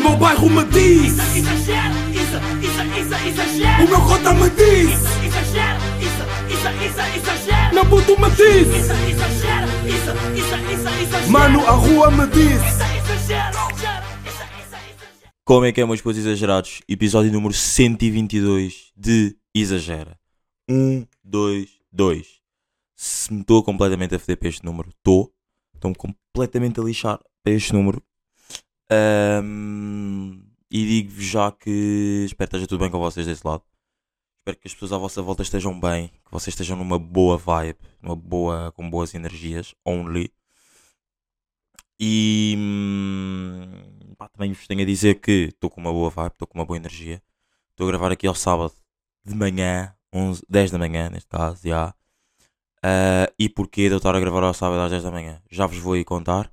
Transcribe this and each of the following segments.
meu bairro me diz Isso, exagero, isso, isso, isso, exagero. O meu cota me diz Isso, exagero, isso, isso, isso, exagero. Meu puto me diz Isso, exagero, isso, isso, isso, exagero. Mano, a rua me diz Isso, exagero. Como é que é, meus putos exagerados? Episódio número 122 de Exagera. 1, 2, 2. Se me estou completamente a foder para este número, estou. Estou-me completamente a lixar para este número. Ahm, e digo-vos já que espero que esteja tudo bem com vocês desse lado. Espero que as pessoas à vossa volta estejam bem, que vocês estejam numa boa vibe, numa boa, com boas energias, only. E hum, pá, também vos tenho a dizer que estou com uma boa vibe, estou com uma boa energia. Estou a gravar aqui ao sábado de manhã, 11, 10 da manhã neste caso, já. Ah, e porquê de eu estar a gravar ao sábado às 10 da manhã? Já vos vou aí contar.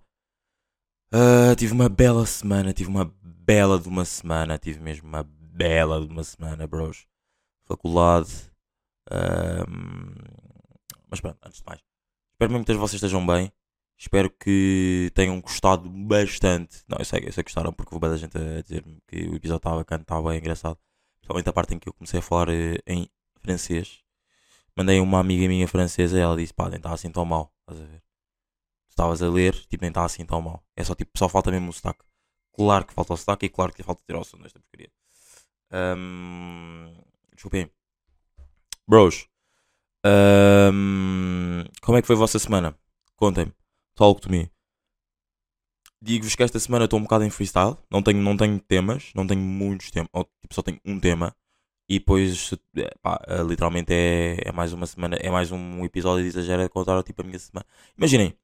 Ah, tive uma bela semana, tive uma bela de uma semana, tive mesmo uma bela de uma semana, bros. Faculdade. mas pronto, antes de mais. Espero mesmo que vocês estejam bem. Espero que tenham gostado bastante. Não, eu sei, eu sei que gostaram porque houve da gente a dizer-me que o episódio estava bacana, estava engraçado. Principalmente a parte em que eu comecei a falar eh, em francês. Mandei uma amiga minha francesa e ela disse: pá, nem está assim tão mal. Estás a ver? Estavas a ler, tipo, nem está assim tão mal. É só tipo, só falta mesmo o sotaque. Claro que falta o sotaque e claro que lhe falta tirar o som desta porcaria. Ahm, desculpem. Bros. ahm, como é que foi a vossa semana? Contem-me. Talk to me. Digo-vos que esta semana estou um bocado em freestyle. Não tenho, não tenho temas. Não tenho muitos temas. Ou, tipo, só tenho um tema. E depois, é, pá, eh, literalmente é, é mais uma semana. É mais um episódio de exagero a contar tipo, a minha semana. Imaginem.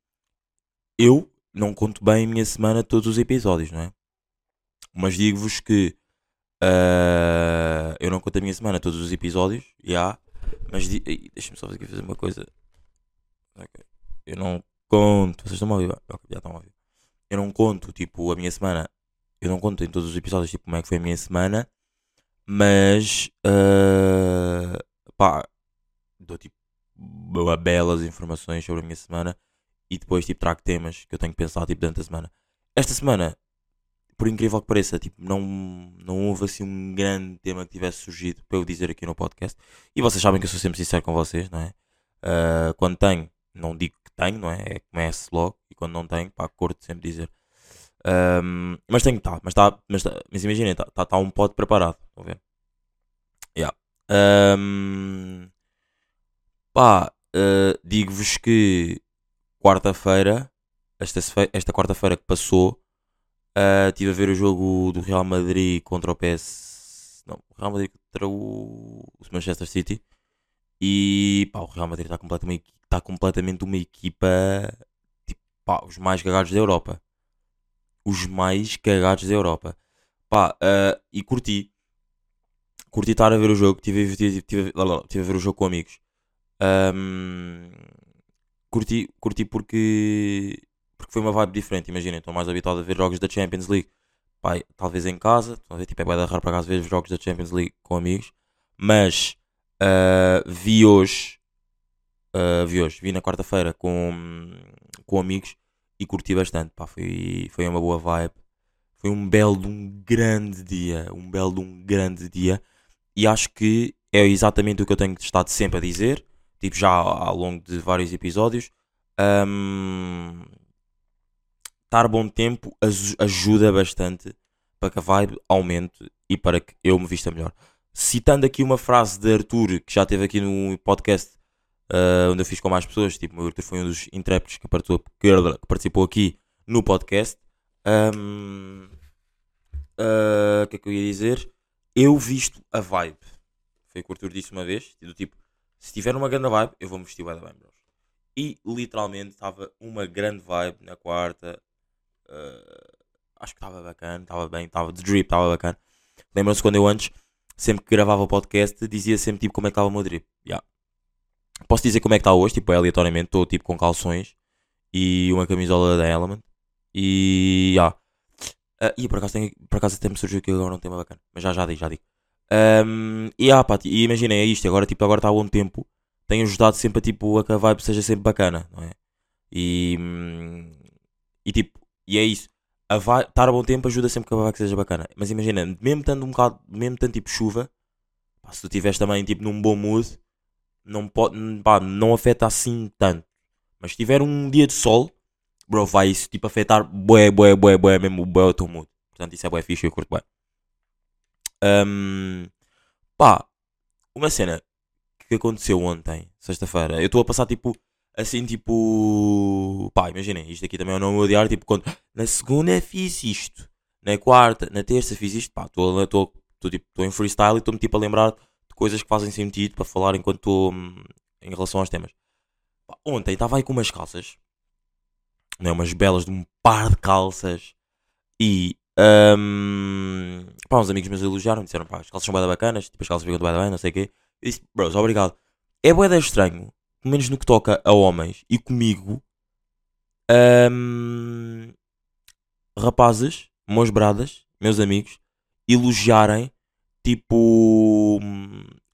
Eu não conto bem a minha semana todos os episódios, não é? Mas digo-vos que ah, eu não conto a minha semana todos os episódios. Já. Mas di- Ei, deixa-me só aqui fazer uma coisa. Ok. Eu não conto. Vocês estão a ouvir? Ok, já estão a ouvir. Eu não conto, tipo, a minha semana. Eu não conto em todos os episódios, tipo, como é que foi a minha semana. Mas, ah, pá, dou, tipo, belas informações sobre a minha semana. E depois, tipo, trago temas que eu tenho que pensar, tipo, durante a semana. Esta semana, por incrível que pareça, tipo, não, não houve, assim, um grande tema que tivesse surgido para eu dizer aqui no podcast. E vocês sabem que eu sou sempre sincero com vocês, não é? Ah, quando tenho, não digo que tenho, não é? É comece logo. E quando não tenho, pá, curto sempre dizer. Ahm, mas tenho que estar, mas, tá, mas, tá, mas imaginem, está tá, tá um pote preparado. Estão a ver? Yeah. Ahm, pá, ah, digo-vos que quarta-feira, esta, esta quarta-feira que passou, ah, estive a ver o jogo do Real Madrid contra o PS. Não, Real Madrid contra o, Manchester City. E pá, o Real Madrid está completamente, tá completamente uma equipa. Tipo, pá, os mais cagados da Europa. Os mais cagados da Europa. Pá, ah, e curti. Curti estar a ver o jogo. Tive, tive, tive, lá, tive a ver o jogo com amigos. Ahm, curti, curti porque, porque foi uma vibe diferente. Imaginem, estou mais habituado a ver jogos da Champions League. Pá, talvez em casa. Ver, tipo, é bem raro para casa ver os jogos da Champions League com amigos. Mas ah, vi hoje. ah, vi hoje, vi na quarta-feira com, com amigos e curti bastante. Pá, foi, foi uma boa vibe. Foi um belo de um grande dia. Um belo de um grande dia. E acho que é exatamente o que eu tenho estado sempre a dizer. Tipo, já ao longo de vários episódios. Ahm, estar bom tempo aj- ajuda bastante para que a vibe aumente e para que eu me vista melhor. Citando aqui uma frase de Arthur, que já esteve aqui no podcast ah, onde eu fiz com mais pessoas, tipo, o Arthur foi um dos intrépidos que participou, aqui no podcast. Ahm, ah, O que é que eu ia dizer? Eu visto a vibe. Foi o que o Arthur disse uma vez, do tipo, se tiver uma grande vibe, eu vou-me vestir bué da bem, bros. E literalmente estava uma grande vibe na quarta. ah, acho que estava bacana, estava bem, estava de drip, estava bacana. Lembram-se quando eu antes, sempre que gravava o podcast, dizia sempre tipo como é que estava o meu drip. Yeah. Posso dizer como é que está hoje, tipo, é aleatoriamente, estou tipo com calções e uma camisola da Element. E yeah. Ah, e por acaso, tem, por acaso até me surgiu aqui agora um tema bacana. Mas já já digo, já digo. Ahm, e ah, pá, e imaginem, é isto. Agora tipo, agora está há bom tempo. Tem ajudado sempre a, tipo, a que a vibe seja sempre bacana, não é? E, hum, e tipo, e é isso. a vai- estar a bom tempo ajuda sempre que a vibe seja bacana. Mas imagina, mesmo estando um bocado, mesmo tanto tipo chuva, pá, se tu estiveres também tipo num bom mood, não, pode, pá, não afeta assim tanto. Mas se tiver um dia de sol, bro, vai isso tipo afetar bué, bué, bué, bué, mesmo bué o teu mood. Portanto, isso é bué fixe, eu curto bué. Ahm, pá, uma cena que aconteceu ontem, sexta-feira, eu estou a passar tipo, assim, tipo, pá, imaginem, isto aqui também é o nome do diário, tipo, quando na segunda fiz isto, na quarta, na terça fiz isto, pá, estou tipo, em freestyle e estou-me tipo a lembrar de coisas que fazem sentido para falar enquanto estou hum, em relação aos temas. Pá, ontem estava aí com umas calças, né, umas belas de um par de calças e hum, pá, uns amigos meus elogiaram, disseram pá, as calças são bué da bacanas, tipo as calças ficam bem, não sei o quê. Eu disse, bros, obrigado. É bué estranho, pelo menos no que toca a homens e comigo, hum, rapazes, meus bradas, meus amigos, elogiarem tipo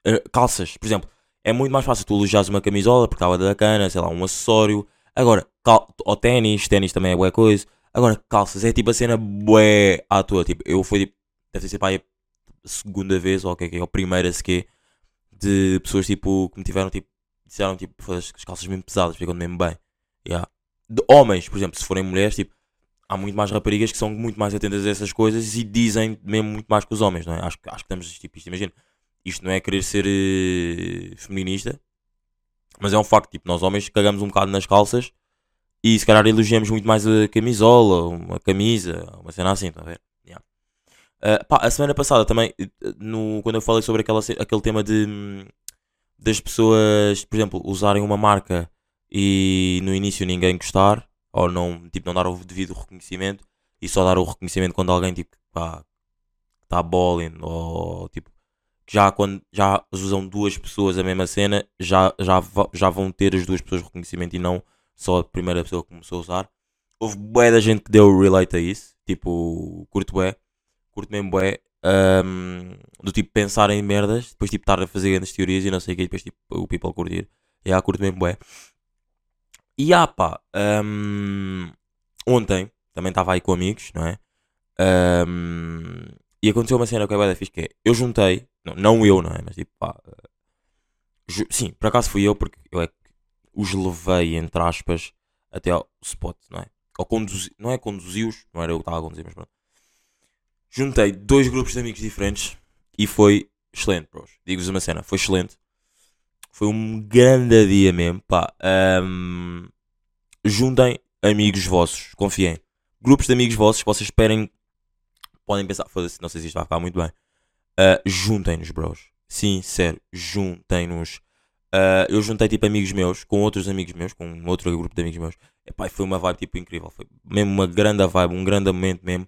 eh, calças, por exemplo. É muito mais fácil tu elogiares uma camisola porque estava da cana, sei lá, um acessório. Agora, cal ou ténis, ténis também é boa coisa. Agora, calças é tipo a cena bué à toa. Tipo, eu fui, tipo, deve sido pá, a segunda vez, ou o que é que é, ou a primeira sequer, de pessoas tipo, que me tiveram tipo, disseram tipo, "Foda-se, as calças mesmo pesadas, ficam mesmo bem. Yeah. De homens, por exemplo, se forem mulheres, tipo, há muito mais raparigas que são muito mais atentas a essas coisas e dizem mesmo muito mais que os homens, não é? Acho, acho que estamos, tipo, isto, imagina, isto não é querer ser eh, feminista, mas é um facto, tipo, nós homens cagamos um bocado nas calças e se calhar elogiamos muito mais a camisola, uma camisa, uma cena assim, estão a ver? Yeah. Ah, pá, a semana passada também, no, quando eu falei sobre aquela, aquele tema de das pessoas, por exemplo, usarem uma marca e no início ninguém gostar, ou não, tipo, não dar o devido reconhecimento, e só dar o reconhecimento quando alguém tipo, pá, está balling, ou tipo, já quando já usam duas pessoas a mesma cena, já, já, já vão ter as duas pessoas reconhecimento e não só a primeira pessoa que começou a usar. Houve bué da gente que deu relate a isso, tipo, curto bué, curto mesmo bué, ahm, do tipo pensar em merdas, depois tipo estar a fazer grandes teorias e não sei o que, depois tipo o people curtir. E yeah, curto mesmo bué. E ah pá, ahm, ontem também estava aí com amigos, não é? Ahm, e aconteceu uma cena que é bué da fixe que é, eu juntei, não, não eu, não é? Mas tipo, pá, ju- sim, por acaso fui eu porque eu é que os levei, entre aspas, até ao spot, não é? Ou conduzi, não é conduzi-os, não era eu que estava a conduzir, mas pronto. Juntei dois grupos de amigos diferentes e foi excelente, bros. Digo-vos uma cena, foi excelente. Foi um grande dia mesmo, pá. Ahm, juntem amigos vossos, confiem. Grupos de amigos vossos, vocês esperem, podem pensar, foda-se, não sei se isto vai ficar muito bem. Ah, juntem-nos, bros. Sim, sério, juntem-nos. Ah, eu juntei tipo amigos meus com outros amigos meus, com um outro grupo de amigos meus. Epá, foi uma vibe tipo incrível. Foi mesmo uma grande vibe, um grande momento mesmo.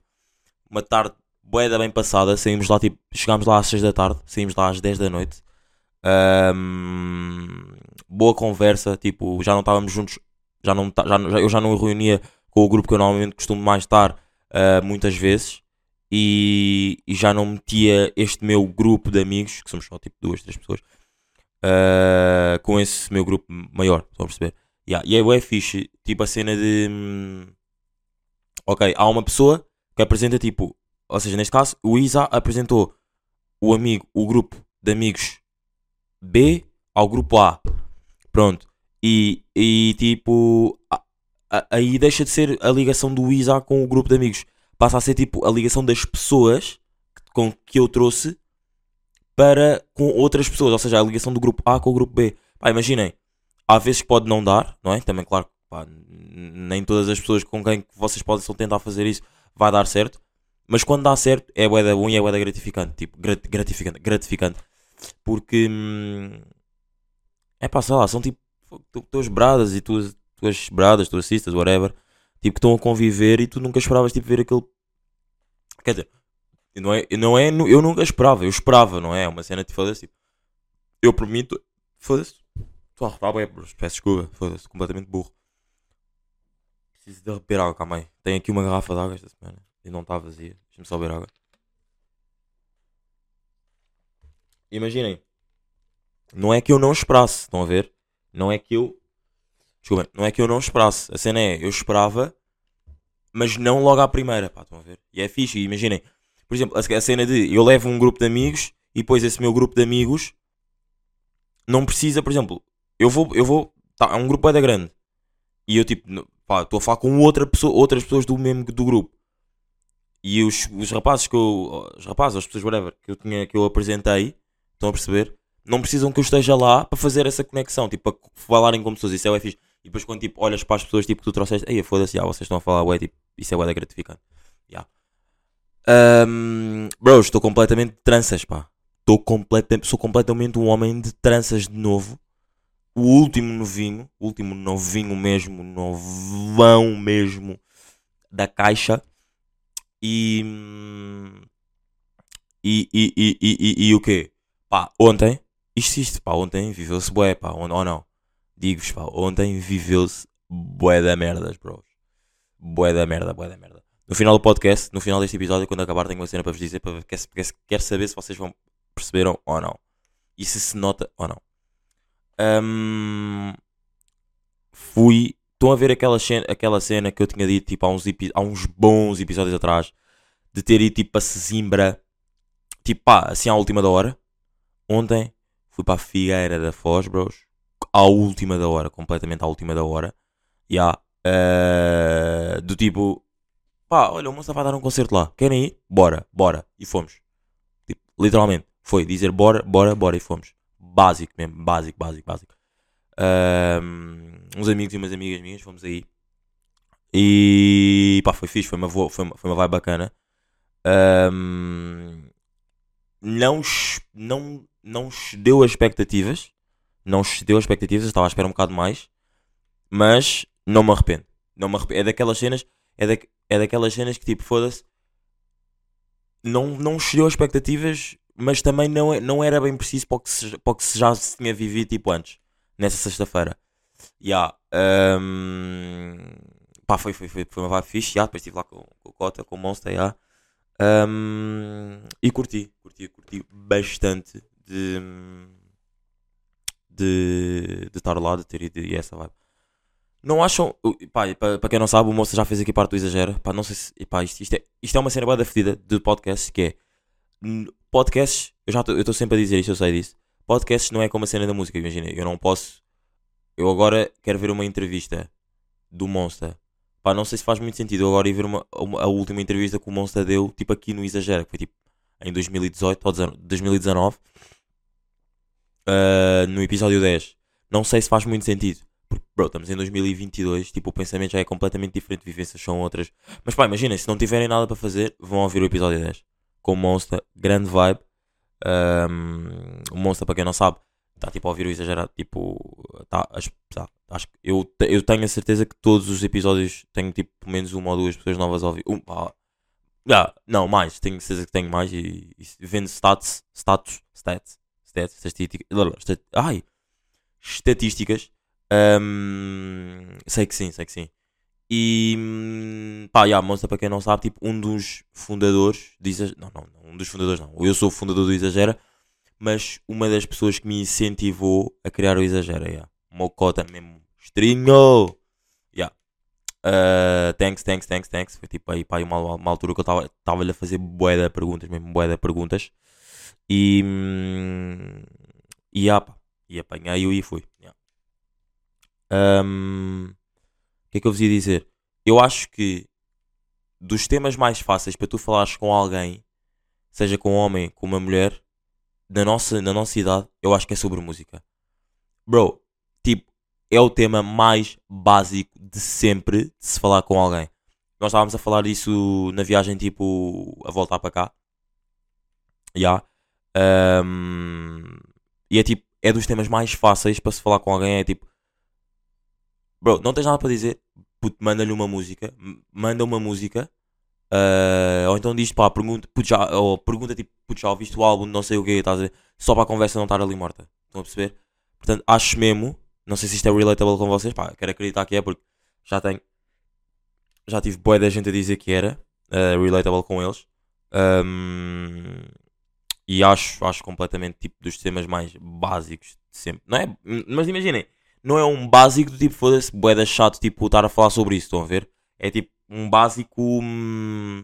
Uma tarde boeda bem passada. Saímos lá tipo, chegámos lá às 6 da tarde, saímos lá às 10 da noite. Ahm, boa conversa, tipo, já não estávamos juntos, já não, tá- já, eu já não reunia com o grupo que eu normalmente costumo mais estar ah, muitas vezes. E, e já não metia este meu grupo de amigos, que somos só tipo duas, três pessoas, ah, com esse meu grupo maior, estão a perceber? Yeah, E é bué fixe, tipo a cena de. hum, Ok, há uma pessoa que apresenta tipo. Ou seja, neste caso, o Isa apresentou o amigo, o grupo de amigos B ao grupo A. Pronto. E, e tipo. Aí deixa de ser a ligação do Isa com o grupo de amigos. Passa a ser tipo a ligação das pessoas com que eu trouxe para com outras pessoas. Ou seja, a ligação do grupo A com o grupo B. Pá, imaginem. Há vezes que pode não dar, não é? Também, claro, pá, nem todas as pessoas com quem vocês podem tentar fazer isso vai dar certo. Mas quando dá certo, é bué bom e é bué gratificante. Tipo, grat- gratificante, gratificante. Porque, hum, é pá, sei lá, são tipo, tu- tuas bradas e tuas, tuas bradas, tuas sisters, whatever, tipo, que estão a conviver e tu nunca esperavas, tipo, ver aquele... Quer dizer, não é, não é, eu nunca esperava, eu esperava, não é? Uma cena, tipo, foda-se, tipo, eu tu- foda-se, estou a bros, peço desculpa, foda-se, completamente burro. Preciso de beber água, calma aí. Tenho aqui uma garrafa de água esta semana e não está vazia. Deixa-me só beber água. Imaginem, não é que eu não esperasse, estão a ver? Não é que eu. Desculpem, não é que eu não esperasse. A cena é, eu esperava, mas não logo à primeira, pá, estão a ver? E é fixe, e imaginem, por exemplo, a, cena de eu levo um grupo de amigos e depois esse meu grupo de amigos não precisa, por exemplo, eu vou, eu vou, tá, é um grupo é da grande e eu tipo, pá, estou a falar com outra pessoa, outras pessoas do mesmo do grupo e os, os rapazes que eu, os rapazes, as pessoas, whatever, que eu, tinha, que eu apresentei, estão a perceber? Não precisam que eu esteja lá para fazer essa conexão, tipo, para falarem com pessoas, isso é o fixe. E depois quando tipo, olhas para as pessoas tipo, que tu trouxeste, ei, foda-se, já, vocês estão a falar, ué, tipo, isso é ué, da gratificante. Já. Ahm, bro, estou completamente de tranças, pá. Estou completamente, sou completamente um homem de tranças de novo. O último novinho, o último novinho mesmo, novão mesmo da caixa. E. E, e, e, e, e, o quê? Pá, ontem, isto, isto, pá, ontem viveu-se bué, pá, ou ou não. Digo-vos, pá, ontem viveu-se bué da merdas, bros. Bué da merda, bué da merda. No final do podcast, no final deste episódio, quando acabar, tenho uma cena para vos dizer, para quer, quer, saber se vocês vão perceberam ou não. E se se nota ou não. Ahm, fui. Estão a ver aquela cena, aquela cena que eu tinha dito tipo, há, uns, há uns bons episódios atrás de ter ido tipo para Sesimbra, tipo pá, assim à última da hora. Ontem fui para a Figueira da Foz, bros, à última da hora, completamente à última da hora. E há do tipo, pá, olha, o moça vai dar um concerto lá, querem ir? Bora, bora. E fomos. Tipo, literalmente, foi dizer bora, bora, bora e fomos. Básico mesmo, básico, básico, básico. Ahm, uns amigos e umas amigas minhas, fomos aí. E pá, foi fixe, foi uma, vo- foi uma, foi uma vibe bacana. Ahm, não, não, não deu as expectativas. Não deu as expectativas, estava à espera um bocado mais. Mas não me arrependo. Não me arrependo. É daquelas cenas. É, da, é daquelas cenas que tipo, foda-se. Não, não cedeu as expectativas, mas também não, é- não era bem preciso para o que, se, para o que se já se tinha vivido tipo antes. Nessa sexta-feira. Ya, ahm, pá, foi, foi, foi, foi uma vibe fixe. Ya, depois estive lá com, com o Cota, com o Monster. ya. Ahm, e curti, curti, curti bastante de, de, de estar lá, de ter ido e essa vibe. Não acham, para, quem não sabe, o Monster já fez aqui parte do Exagera. Pá, não sei se, pá, isto, isto, é, isto é uma cena boa da fedida de podcast que é podcasts, eu já estou sempre a dizer isto, eu sei disso. Podcasts não é como a cena da música, imagina, eu não posso. Eu agora quero ver uma entrevista do Monster. Pá, não sei se faz muito sentido eu agora ir ver uma, uma- a última entrevista que o Monster deu, tipo aqui no Exagera, que foi tipo em 2018 ou 19 2019, ah, no episódio 10. Não sei se faz muito sentido. Bro, estamos em 2022, tipo, o pensamento já é completamente diferente, vivências são outras. Mas pá, imaginem, se não tiverem nada para fazer, vão ouvir o episódio 10 com o Monster, grande vibe. Ahm, o Monster, para quem não sabe, está tipo a ouvir o exagerado. Tipo, tá, acho, tá, acho que eu, eu tenho a certeza que todos os episódios tenho tipo pelo menos uma ou duas pessoas novas a ouvir. Um, ah, já, não, mais, tenho certeza que tenho mais. E, e vendo stats, status, stats, stats, estatísticas, stat- ai, estatísticas. Ahm, sei que sim, sei que sim. E hum, pá, yeah, Monster, para quem não sabe, tipo, um dos fundadores do Exagera. Não, não, um dos fundadores não. Eu sou o fundador do Exagera, mas uma das pessoas que me incentivou a criar o Exagera, yeah. Mocota mesmo. Estrinho! Yeah. Uh, thanks, thanks, thanks, thanks. Foi tipo aí, pá, uma, uma altura que eu estava-lhe a fazer bué de perguntas, mesmo bué de perguntas. E. hum, e yeah, pá. E apanhei-o e fui. Yeah. Um, o que é que eu vos ia dizer? Eu acho que dos temas mais fáceis para tu falares com alguém, seja com um homem, com uma mulher, na nossa, na nossa idade, eu acho que é sobre música. Bro, tipo, é o tema mais básico de sempre de se falar com alguém. Nós estávamos a falar disso na viagem, tipo, a voltar para cá. Já. Um, e é tipo, é dos temas mais fáceis para se falar com alguém. É tipo, bro, não tens nada para dizer, puto, manda-lhe uma música, manda uma música, ah, ou então diz, pá, pergunta, puto, já, ou pergunta tipo, puto, já ouviste o álbum, não sei o que, estás a dizer, só para a conversa não estar ali morta. Estão a perceber? Portanto, acho mesmo, não sei se isto é relatable com vocês, pá, quero acreditar que é, porque já tenho, já tive boa da gente a dizer que era ah, relatable com eles. Ahm, e acho, acho completamente tipo dos temas mais básicos de sempre. Não é? Mas imaginem, não é um básico do tipo, foda-se, boeda chato, tipo, estar a falar sobre isso, estão a ver? É tipo, um básico. hum,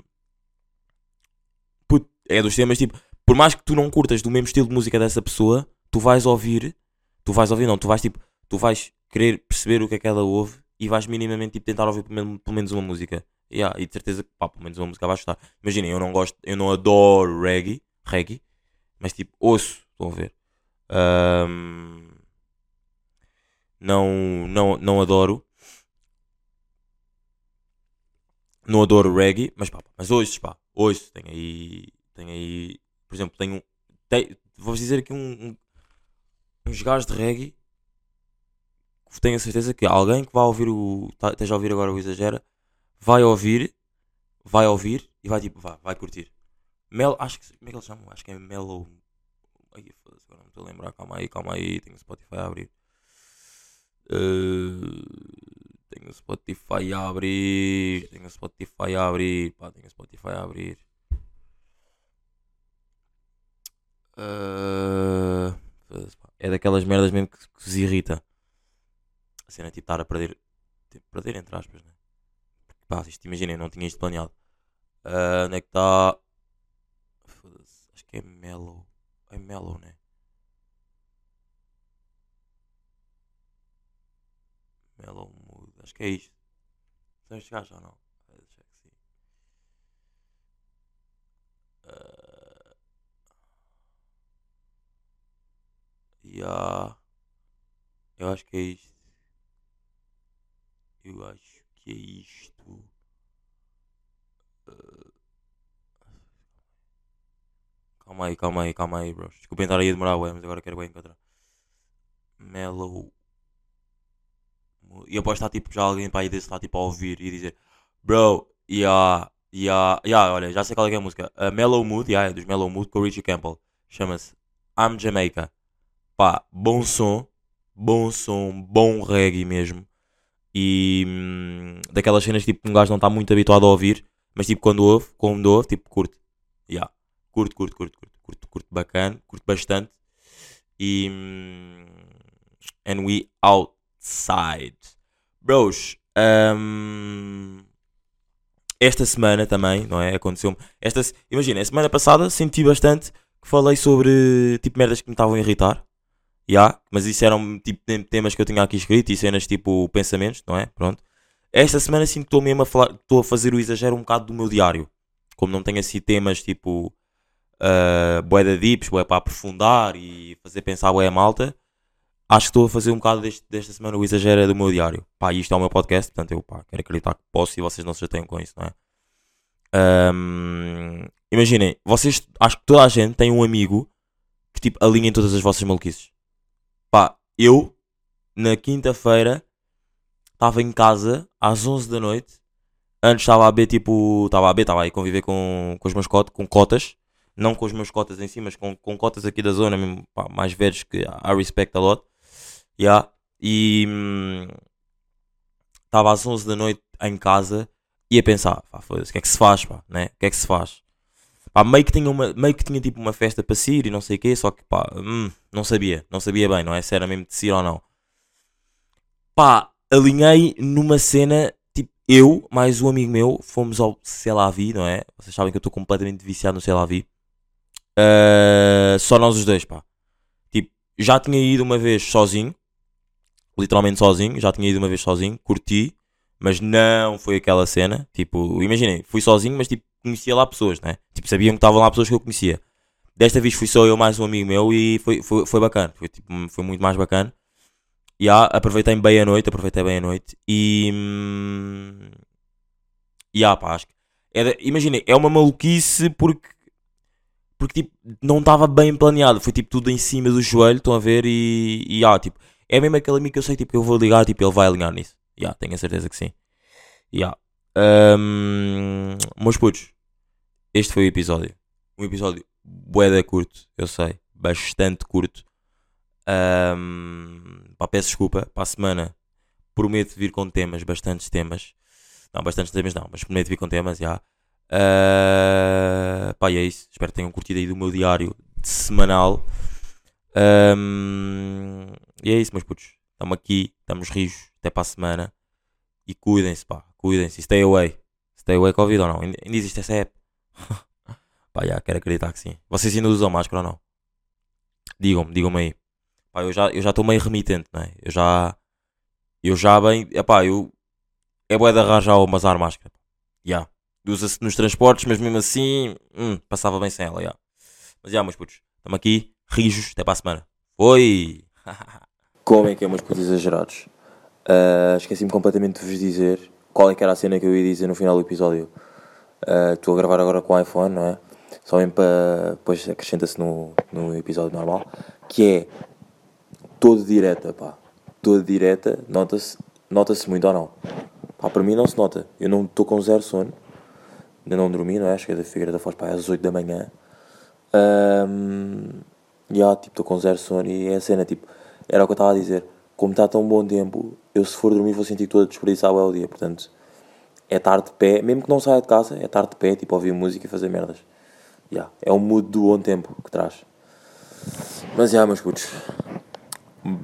puto, é dos temas tipo. Por mais que tu não curtas do mesmo estilo de música dessa pessoa, tu vais ouvir. Tu vais ouvir, não, tu vais tipo. Tu vais querer perceber o que é que ela ouve e vais minimamente tipo, tentar ouvir pelo menos, uma música. Yeah, e de certeza que pá, pelo menos uma música vais gostar. Imaginem, eu não gosto, eu não adoro reggae, reggae, mas tipo, ouço, estão a ver. Ahm, não, não, não adoro. Não adoro reggae, mas pá, mas ouço, pá, ouço. Tenho aí, tenho aí, por exemplo, tenho, tem, vou-vos dizer aqui um, um- uns gajos de reggae tenho a certeza que alguém que vai ouvir o, tá- esteja a ouvir agora o Exagera, vai ouvir, vai ouvir e vai tipo, vai, vai curtir. Mel, acho que, como é que eles chamam? Acho que é Mellow. Ai, foda-se, agora não estou a lembrar. Calma aí, calma aí. Tenho o Spotify a abrir. Eh, tenho o Spotify a abrir. Tenho o Spotify a abrir. Pá, tenho o Spotify a abrir. Pá. é daquelas merdas mesmo que, que vos irrita. A cena é tipo estar a perder. Tipo, perder entre aspas, né? Porque, pá, isto imaginem, não tinha isto planeado. Ah, onde é que está? Acho que é Mellow. É Mellow, né? Mellow Mood, acho que é isto. São estes gajos ou não? Deixa que sim. Ah, yeah. Eu acho que é isto. Eu acho que é isto. Ah. Calma aí, calma aí, calma aí, bros. Desculpem estar aí a demorar, ué, mas agora quero bem encontrar. Mellow. E após está tipo já alguém para aí desse está tipo a ouvir e dizer Bro, yeah, yeah, yeah, olha, já sei qual é, é a música. A Mellow Mood, yeah, é dos Mellow Mood com o Richie Campbell. Chama-se I'm Jamaica. Pá, bom som, bom som, bom reggae mesmo. E hum, daquelas cenas tipo que um gajo não está muito habituado a ouvir, mas tipo quando ouve, quando ouve, tipo curte. Yeah. Curto, curto, curto, curto, curto, curto bacana, curto bastante. E. hum, and we outside. Bros, hum, esta semana também, não é? Aconteceu-me. Esta, imagina, a semana passada senti bastante que falei sobre tipo merdas que me estavam a irritar. Yeah, mas isso eram tipo tem- temas que eu tinha aqui escrito e cenas tipo pensamentos, não é? Pronto. Esta semana sinto que estou mesmo a falar, estou a fazer o exagero um bocado do meu diário. Como não tenho assim temas tipo uh, bué da dips, bué para aprofundar e fazer pensar bué a malta, acho que estou a fazer um bocado deste, desta semana o exagero do meu diário. Pá, isto é o meu podcast, portanto eu pá, quero acreditar que posso e vocês não se chateiam com isso, não é? Ahm, imaginem, vocês, acho que toda a gente tem um amigo que tipo alinha em todas as vossas maluquices. Pá, eu na quinta-feira estava em casa às 11 da noite. Antes estava a ver tipo, estava a ver, estava a conviver com, com os meus cotas, com cotas, não com os meus cotas em si, mas com, com cotas aqui da zona, mesmo, pá, mais velhos que I respect a lot. Yeah. E hum, estava às 11 da noite em casa e a pensar, pá, foda-se, o que é que se faz, pá, né? O que é que se faz? Pá, meio que tinha uma, meio que tinha tipo uma festa para sair e não sei o quê, só que pá, hum, não sabia, não sabia bem, não é? Se era mesmo de sair ou não. Pá, alinhei numa cena, tipo, eu, mais um amigo meu, fomos ao Celavi, não é? Vocês sabem que eu estou completamente viciado no Celavi. Uh, só nós os dois, pá. Tipo, já tinha ido uma vez sozinho, literalmente sozinho, já tinha ido uma vez sozinho, curti, mas não foi aquela cena. Tipo, imaginem, fui sozinho, mas tipo, conhecia lá pessoas, né? Tipo, sabiam que estavam lá pessoas que eu conhecia. Desta vez fui só eu mais um amigo meu e foi, foi, foi bacana, foi, tipo, foi muito mais bacana. E ah, aproveitei bem a noite, aproveitei bem a noite e. hum, E ah, pá, acho que. Era, imaginem, é uma maluquice porque. Porque tipo, não estava bem planeado. Foi tipo tudo em cima do joelho, estão a ver? E. E ah, tipo, é mesmo aquele amigo que eu sei tipo, que eu vou ligar, tipo, ele vai alinhar nisso. Ya, tenho a certeza que sim. Ya. Hum, meus putos, este foi o episódio. Um episódio bué curto, eu sei. Bastante curto. Hum, pá, peço desculpa. Para a semana prometo vir com temas, bastantes temas. Não, bastantes temas não, mas prometo vir com temas, já. Uh, pá, é isso. Espero que tenham curtido aí do meu diário semanal. Hum, e é isso, meus putos. Estamos aqui, estamos rijos. Até para a semana. E cuidem-se, pá. Cuidem-se. Stay away. Tem o Covid ou não? Ainda existe essa app? Pá, já, quero acreditar que sim. Vocês ainda usam máscara ou não? Digam-me, digam-me aí. Pá, eu já estou meio remitente, não é? Eu já. Eu já bem. Epá, eu. É bué de arranjar ou masar máscara. Já. Usa-se nos transportes, mas mesmo assim. Hum, passava bem sem ela, já. Mas já, meus putos. Estamos aqui, rijos, até para a semana. Foi! Como é que é, meus putos exagerados? Ah, Esqueci-me completamente de vos dizer qual é que era a cena que eu ia dizer no final do episódio. Ah, Estou a gravar agora com o iPhone, não é? Só mesmo para. Depois acrescenta-se no, no episódio normal. Que é. Todo direta, pá. Todo direta. Nota-se nota-se muito ou não? Pá, para mim não se nota. Eu não estou com zero sono. Ainda não dormi, não é? Cheguei da Figueira da Foz para às 8 da manhã. Um, e ah, tipo, estou com zero sono e é a cena, tipo, era o que eu estava a dizer. Como está tão bom tempo, eu se for dormir vou sentir estou a desperdiçar o dia. Portanto, é tarde de pé, mesmo que não saia de casa, é tarde de pé, tipo, ouvir música e fazer merdas. Yeah, é o mood do bom tempo que traz. Mas já, meus putos.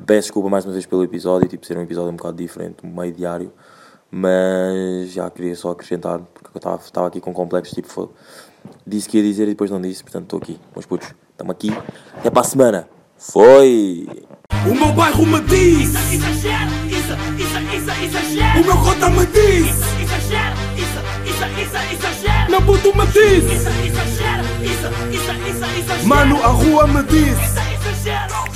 Peço desculpa mais uma vez pelo episódio, tipo, ser um episódio um bocado diferente, meio diário. Mas já queria só acrescentar, porque eu estava- estava aqui com complexos, tipo, foi- disse que ia dizer e depois não disse, portanto estou aqui. Meus putos, estamos aqui. Até para a semana. Foi! O meu bairro me diz, isso, isso, isso, exagera. o meu cota me diz, isso, isso, isso, exagera. meu puto me diz, Isso, isso, isso, mano, a rua me diz. Isso.